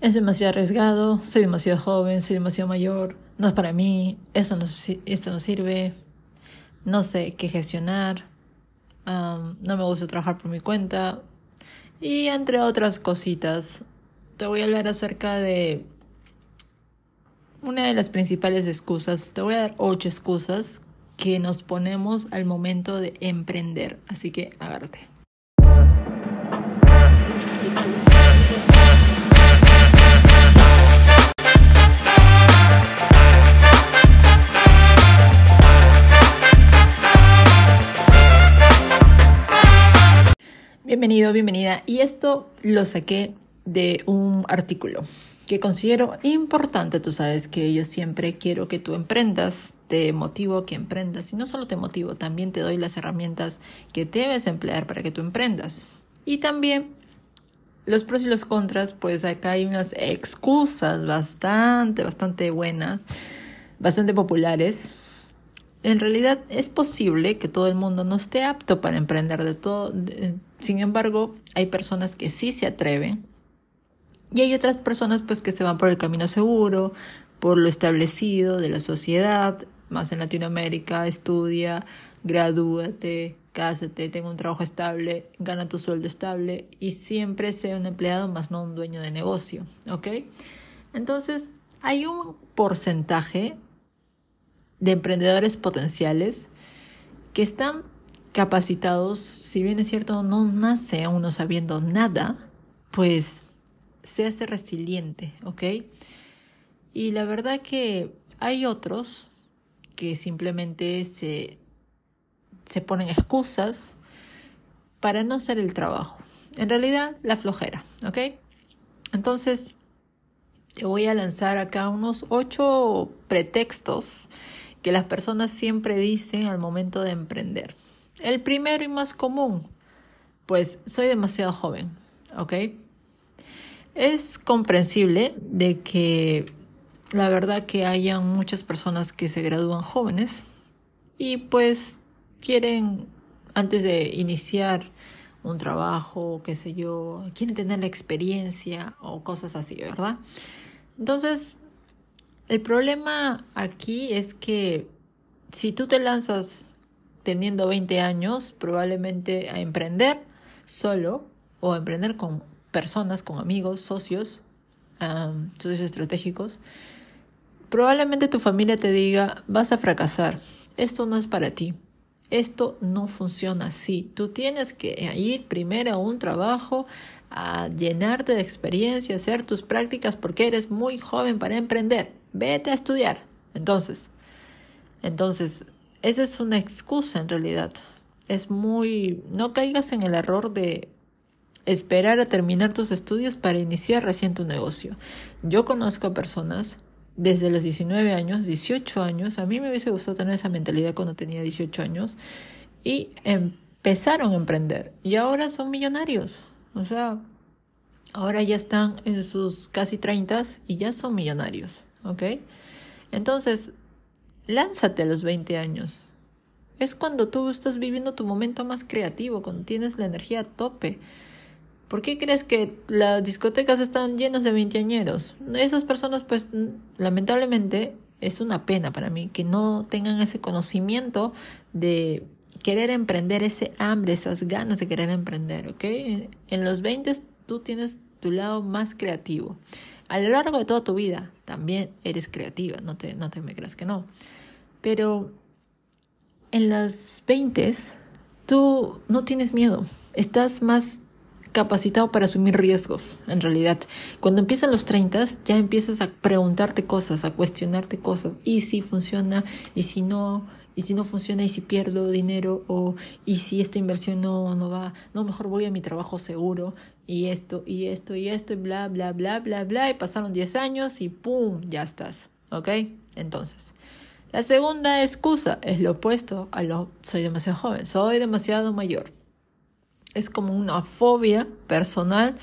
es demasiado arriesgado, soy demasiado joven, soy demasiado mayor, no es para mí, eso no, esto no sirve, no sé qué gestionar, no me gusta trabajar por mi cuenta y entre otras cositas. Te voy a hablar acerca de una de las principales excusas. Te voy a dar ocho excusas que nos ponemos al momento de emprender. Así que agárrate. Bienvenido, bienvenida. Y esto lo saqué de un artículo que considero importante. Tú sabes que yo siempre quiero que tú emprendas, te motivo que emprendas. Y no solo te motivo, también te doy las herramientas que debes emplear para que tú emprendas. Y también los pros y los contras, pues acá hay unas excusas bastante, bastante buenas, bastante populares en realidad es posible que todo el mundo no esté apto para emprender de todo. Sin embargo, hay personas que sí se atreven y hay otras personas pues que se van por el camino seguro, por lo establecido de la sociedad, más en Latinoamérica, estudia, gradúate, cásate, tenga un trabajo estable, gana tu sueldo estable y siempre sea un empleado más no un dueño de negocio, ¿ok? Entonces, hay un porcentaje de emprendedores potenciales que están capacitados, si bien es cierto, no nace uno sabiendo nada, pues se hace resiliente, ¿ok? Y la verdad que hay otros que simplemente se, se ponen excusas para no hacer el trabajo. En realidad, la flojera, ¿ok? Entonces, te voy a lanzar acá unos ocho pretextos que las personas siempre dicen al momento de emprender. El primero y más común, pues soy demasiado joven, ¿ok? Es comprensible de que la verdad que hayan muchas personas que se gradúan jóvenes y pues quieren antes de iniciar un trabajo, qué sé yo, quieren tener la experiencia o cosas así, ¿verdad? Entonces, el problema aquí es que si tú te lanzas teniendo 20 años, probablemente a emprender solo o a emprender con personas, con amigos, socios, socios estratégicos, probablemente tu familia te diga, vas a fracasar, esto no es para ti, esto no funciona así, tú tienes que ir primero a un trabajo, a llenarte de experiencia, hacer tus prácticas porque eres muy joven para emprender. Vete a estudiar. Entonces, entonces, esa es una excusa en realidad. Es muy, no caigas en el error de esperar a terminar tus estudios para iniciar recién tu negocio. Yo conozco a personas desde los 19 años, 18 años, a mí me hubiese gustado tener esa mentalidad cuando tenía 18 años y empezaron a emprender y ahora son millonarios. O sea, ahora ya están en sus casi 30 y ya son millonarios. ¿ok? Entonces, lánzate a los 20 años. Es cuando tú estás viviendo tu momento más creativo, cuando tienes la energía a tope. ¿Por qué crees que las discotecas están llenas de veinteañeros? Esas personas, pues, lamentablemente, es una pena para mí que no tengan ese conocimiento de querer emprender, ese hambre, esas ganas de querer emprender, ¿ok? En los 20 tú tienes tu lado más creativo. A lo largo de toda tu vida también eres creativa, no te, no te me creas que no. Pero en las 20 tú no tienes miedo, estás más capacitado para asumir riesgos, en realidad. Cuando empiezan los 30 ya empiezas a preguntarte cosas, a cuestionarte cosas, y si funciona, y si no, y si no funciona, y si pierdo dinero, o y si esta inversión no, no va, no, mejor voy a mi trabajo seguro, y esto, y esto, y esto, y bla, bla, bla, bla, bla, y pasaron 10 años y ¡pum! ya estás, ¿ok? Entonces, la segunda excusa es lo opuesto a lo soy demasiado joven, soy demasiado mayor. Es como una fobia personal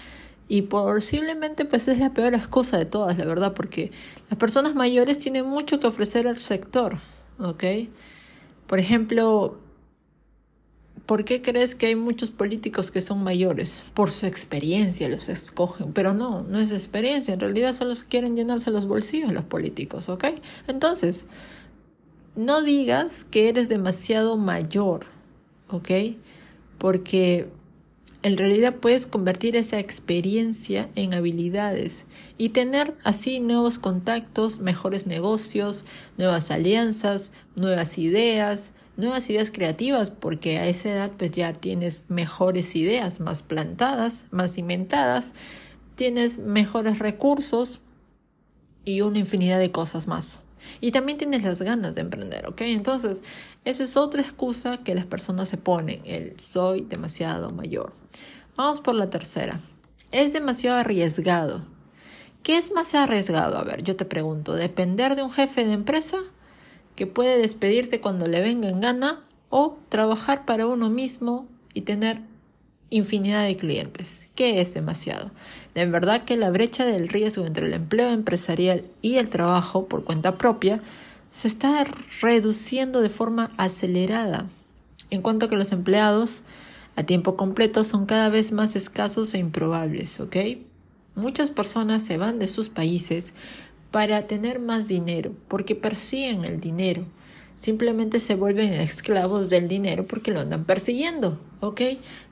y posiblemente pues es la peor excusa de todas, la verdad, porque las personas mayores tienen mucho que ofrecer al sector, ¿ok? Por ejemplo, ¿Por qué crees que hay muchos políticos que son mayores? Por su experiencia los escogen, pero no, no es experiencia, en realidad solo quieren llenarse los bolsillos los políticos, ¿ok? Entonces, no digas que eres demasiado mayor, ¿ok? Porque en realidad puedes convertir esa experiencia en habilidades y tener así nuevos contactos, mejores negocios, nuevas alianzas, nuevas ideas, nuevas ideas creativas, porque a esa edad pues ya tienes mejores ideas, más plantadas, más cimentadas, tienes mejores recursos y una infinidad de cosas más. Y también tienes las ganas de emprender, ¿ok? Entonces, esa es otra excusa que las personas se ponen, el soy demasiado mayor. Vamos por la tercera. Es demasiado arriesgado. ¿Qué es más arriesgado? A ver, yo te pregunto, ¿depender de un jefe de empresa que puede despedirte cuando le venga en gana o trabajar para uno mismo y tener infinidad de clientes? ¿Qué es demasiado? De verdad que la brecha del riesgo entre el empleo empresarial y el trabajo por cuenta propia se está reduciendo de forma acelerada, en cuanto que los empleados a tiempo completo son cada vez más escasos e improbables, ¿ok? Muchas personas se van de sus países para tener más dinero, porque persiguen el dinero. Simplemente se vuelven esclavos del dinero porque lo andan persiguiendo, ¿ok?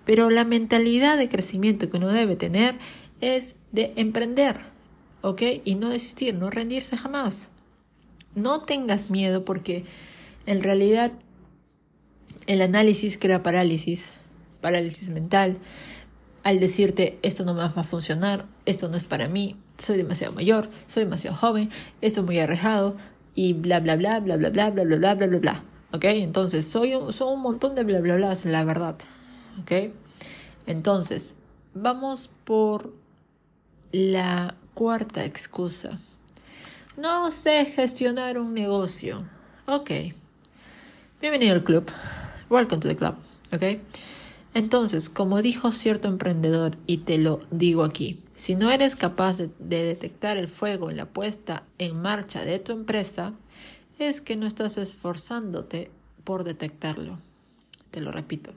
Pero la mentalidad de crecimiento que uno debe tener es de emprender, ¿ok? Y no desistir, no rendirse jamás. No tengas miedo porque en realidad el análisis crea parálisis, parálisis mental, al decirte esto no me va a funcionar, esto no es para mí, soy demasiado mayor, soy demasiado joven, esto es muy arrejado y bla bla bla bla bla bla bla bla bla bla bla bla. ¿Ok? Entonces, soy un, son un montón de bla bla bla, la verdad. ¿Ok? Entonces, vamos por la cuarta excusa. No sé gestionar un negocio. Ok. Bienvenido al club. Welcome to the club. Ok. Entonces, como dijo cierto emprendedor, y te lo digo aquí, si no eres capaz de, detectar el fuego en la puesta en marcha de tu empresa, es que no estás esforzándote por detectarlo. Te lo repito.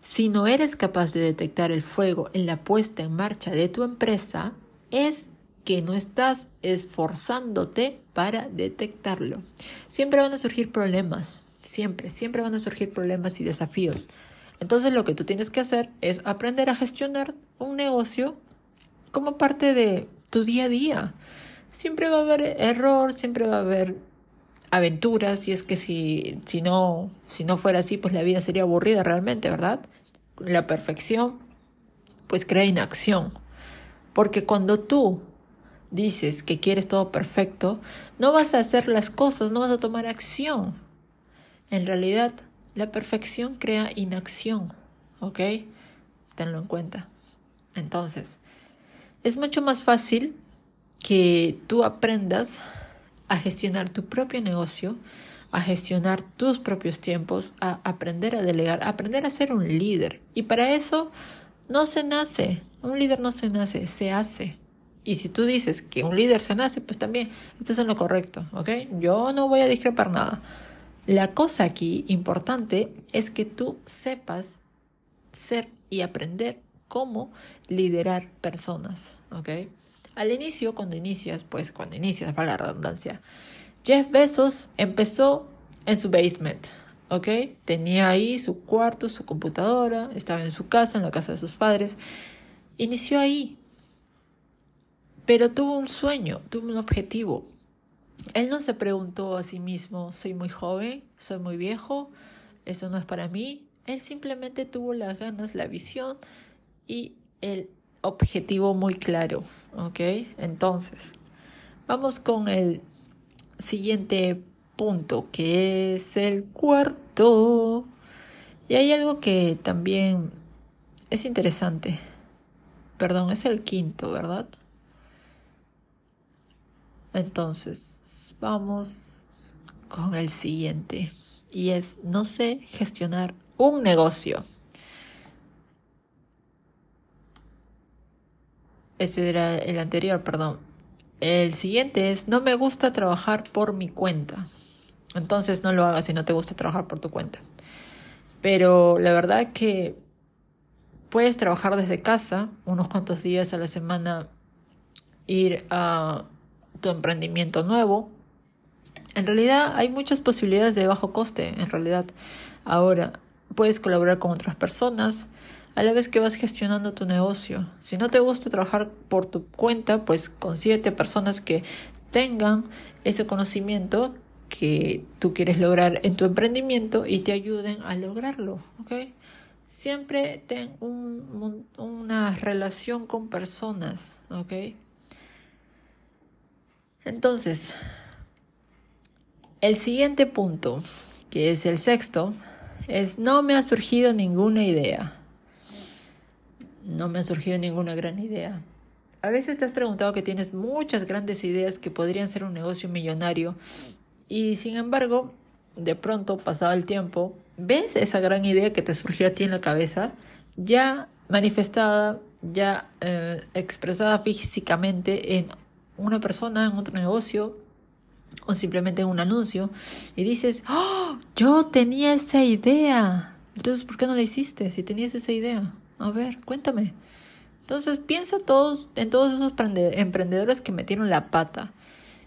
Si no eres capaz de detectar el fuego en la puesta en marcha de tu empresa, es que no estás esforzándote para detectarlo. Siempre van a surgir problemas, siempre, siempre van a surgir problemas y desafíos. Entonces lo que tú tienes que hacer es aprender a gestionar un negocio como parte de tu día a día. Siempre va a haber error, siempre va a haber aventuras, y es que si, si, no, si no fuera así, pues la vida sería aburrida realmente, ¿verdad? La perfección, pues crea inacción. Porque cuando tú dices que quieres todo perfecto, no vas a hacer las cosas, no vas a tomar acción. En realidad, la perfección crea inacción, ¿ok? Tenlo en cuenta. Entonces, es mucho más fácil que tú aprendas a gestionar tu propio negocio, a gestionar tus propios tiempos, a aprender a delegar, a aprender a ser un líder. Y para eso no se nace, un líder no se nace, se hace. Y si tú dices que un líder se nace, pues también estás en lo correcto, ¿ok? Yo no voy a discrepar nada. La cosa aquí importante es que tú sepas ser y aprender cómo liderar personas, ¿ok? Al inicio, cuando inicias, pues cuando inicias, para la redundancia, Jeff Bezos empezó en su basement, ¿ok? Tenía ahí su cuarto, su computadora, estaba en su casa, en la casa de sus padres. Inició ahí, pero tuvo un sueño, tuvo un objetivo. Él no se preguntó a sí mismo, soy muy joven, soy muy viejo, eso no es para mí. Él simplemente tuvo las ganas, la visión y el objetivo muy claro, ¿ok? Entonces, vamos con el siguiente punto, que es el cuarto. Y hay algo que también es interesante. Perdón, es el quinto, ¿verdad? Entonces, vamos con el siguiente. Y es, no sé gestionar un negocio. Ese era el anterior, perdón. El siguiente es, no me gusta trabajar por mi cuenta. Entonces no lo hagas si no te gusta trabajar por tu cuenta. Pero la verdad que puedes trabajar desde casa unos cuantos días a la semana, ir a tu emprendimiento nuevo. En realidad hay muchas posibilidades de bajo coste, en realidad. Ahora, puedes colaborar con otras personas a la vez que vas gestionando tu negocio. Si no te gusta trabajar por tu cuenta, pues consíguete personas que tengan ese conocimiento que tú quieres lograr en tu emprendimiento y te ayuden a lograrlo, ¿ok? Siempre ten una relación con personas, ¿ok? Entonces, el siguiente punto, que es el sexto, es no me ha surgido ninguna idea. No me ha surgido ninguna gran idea. A veces te has preguntado que tienes muchas grandes ideas que podrían ser un negocio millonario y sin embargo, de pronto, pasado el tiempo, ves esa gran idea que te surgió a ti en la cabeza, ya manifestada, ya eh, expresada físicamente en una persona, en otro negocio o simplemente en un anuncio y dices, ¡Oh! Yo tenía esa idea. Entonces, ¿por qué no la hiciste si tenías esa idea? A ver, cuéntame. Entonces, piensa todos, en todos esos emprendedores que metieron la pata.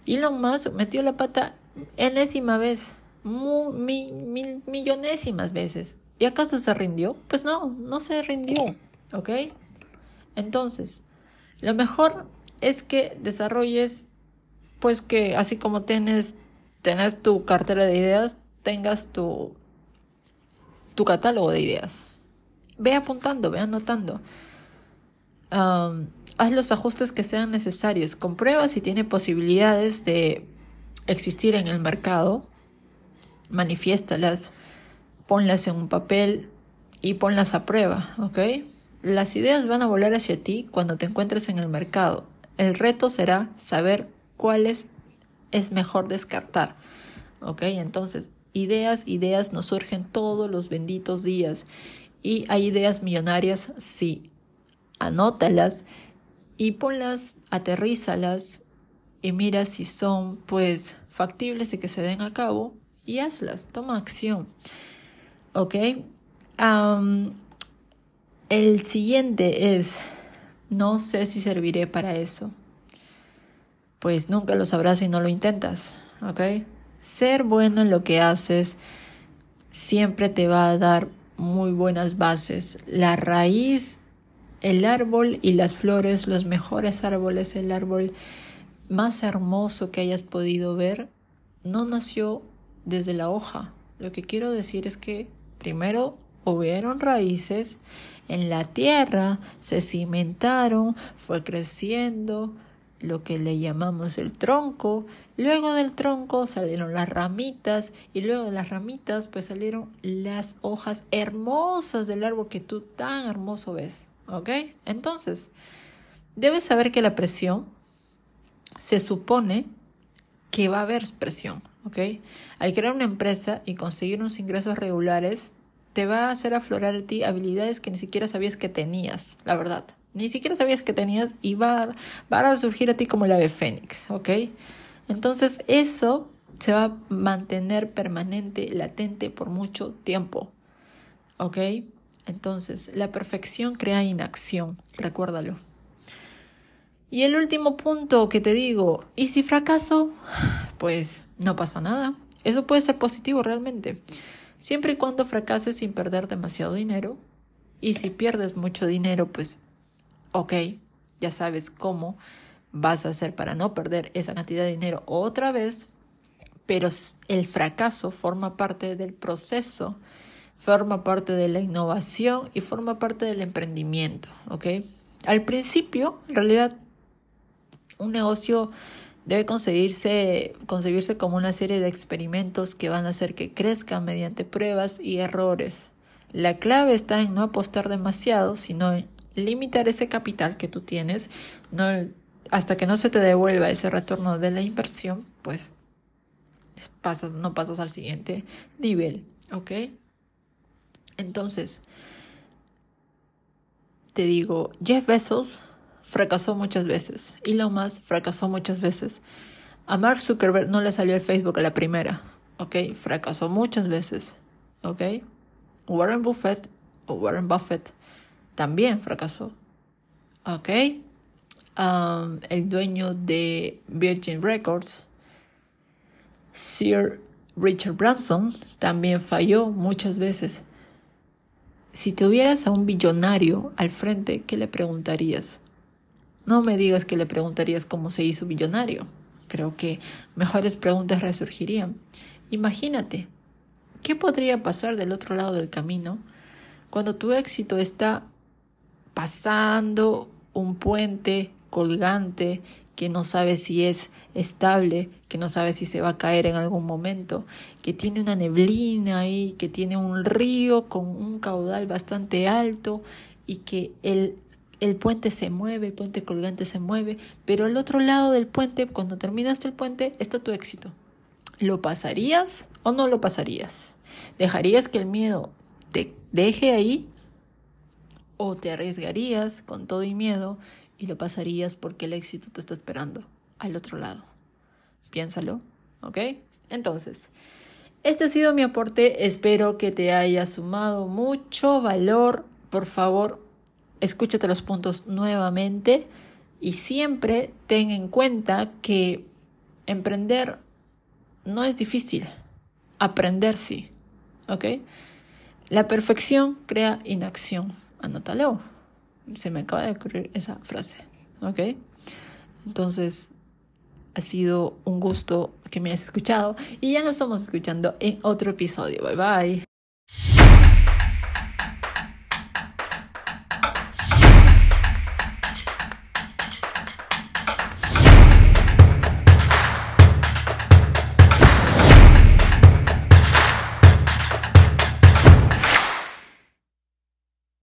Elon Musk metió la pata enésima vez, mil, millonésimas veces. ¿Y acaso se rindió? Pues no, no se rindió. ¿Ok? Entonces, lo mejor es que desarrolles, pues que así como tienes, tenés tu cartera de ideas, tengas tu, tu catálogo de ideas. Ve apuntando, ve anotando. haz los ajustes que sean necesarios. Comprueba si tiene posibilidades de existir en el mercado. Manifiéstalas, ponlas en un papel y ponlas a prueba, ¿ok? Las ideas van a volar hacia ti cuando te encuentres en el mercado. El reto será saber cuáles es mejor descartar. ¿Ok? Entonces, ideas, ideas nos surgen todos los benditos días. Y hay ideas millonarias, sí. Anótalas y ponlas, aterrízalas y mira si son, pues, factibles de que se den a cabo y hazlas. Toma acción. ¿Ok? el siguiente es no sé si serviré para eso. Pues nunca lo sabrás si no lo intentas, ¿ok? Ser bueno en lo que haces siempre te va a dar muy buenas bases. La raíz, el árbol y las flores, los mejores árboles, el árbol más hermoso que hayas podido ver, no nació desde la hoja. Lo que quiero decir es que primero hubieron raíces en la tierra, se cimentaron, fue creciendo lo que le llamamos el tronco, luego del tronco salieron las ramitas y luego de las ramitas pues salieron las hojas hermosas del árbol que tú tan hermoso ves, ¿ok? Entonces, debes saber que la presión se supone que va a haber presión, ¿ok? Al crear una empresa y conseguir unos ingresos regulares, te va a hacer aflorar a ti habilidades que ni siquiera sabías que tenías, la verdad. Ni siquiera sabías que tenías y va, a surgir a ti como el ave fénix, ¿ok? Entonces eso se va a mantener permanente, latente por mucho tiempo, ¿ok? Entonces, la perfección crea inacción, recuérdalo. Y el último punto que te digo, ¿y si fracaso? Pues no pasa nada. Eso puede ser positivo realmente siempre y cuando fracases sin perder demasiado dinero. Y si pierdes mucho dinero, pues ok, ya sabes cómo vas a hacer para no perder esa cantidad de dinero otra vez, pero el fracaso forma parte del proceso, forma parte de la innovación y forma parte del emprendimiento, ¿ok? Al principio, en realidad, un negocio debe concebirse, concebirse como una serie de experimentos que van a hacer que crezcan mediante pruebas y errores. La clave está en no apostar demasiado, sino en limitar ese capital que tú tienes, no, hasta que no se te devuelva ese retorno de la inversión, pues pasas, no pasas al siguiente nivel, ¿ok? Entonces, te digo, Jeff Bezos fracasó muchas veces. Elon Musk fracasó muchas veces. A Mark Zuckerberg no le salió el Facebook a la primera, ¿ok? Fracasó muchas veces, ¿ok? Warren Buffett o Warren Buffett también fracasó. ¿Ok? Um, el dueño de Virgin Records, Sir Richard Branson, también falló muchas veces. Si tuvieras a un billonario al frente, ¿qué le preguntarías? No me digas que le preguntarías cómo se hizo billonario. Creo que mejores preguntas resurgirían. Imagínate, ¿qué podría pasar del otro lado del camino cuando tu éxito está pasando un puente colgante que no sabe si es estable, que no sabe si se va a caer en algún momento, que tiene una neblina ahí, que tiene un río con un caudal bastante alto y que el, el puente se mueve, el puente colgante se mueve, pero al otro lado del puente, cuando terminaste el puente, está tu éxito. ¿Lo pasarías o no lo pasarías? ¿Dejarías que el miedo te deje ahí? ¿O te arriesgarías con todo y miedo y lo pasarías porque el éxito te está esperando al otro lado? Piénsalo, ¿ok? Entonces, este ha sido mi aporte. Espero que te haya sumado mucho valor. Por favor, escúchate los puntos nuevamente y siempre ten en cuenta que emprender no es difícil. Aprender sí. ¿Ok? La perfección crea inacción. Anótalo. Se me acaba de ocurrir esa frase. ¿Ok? Entonces, ha sido un gusto que me hayas escuchado y ya nos estamos escuchando en otro episodio. Bye bye.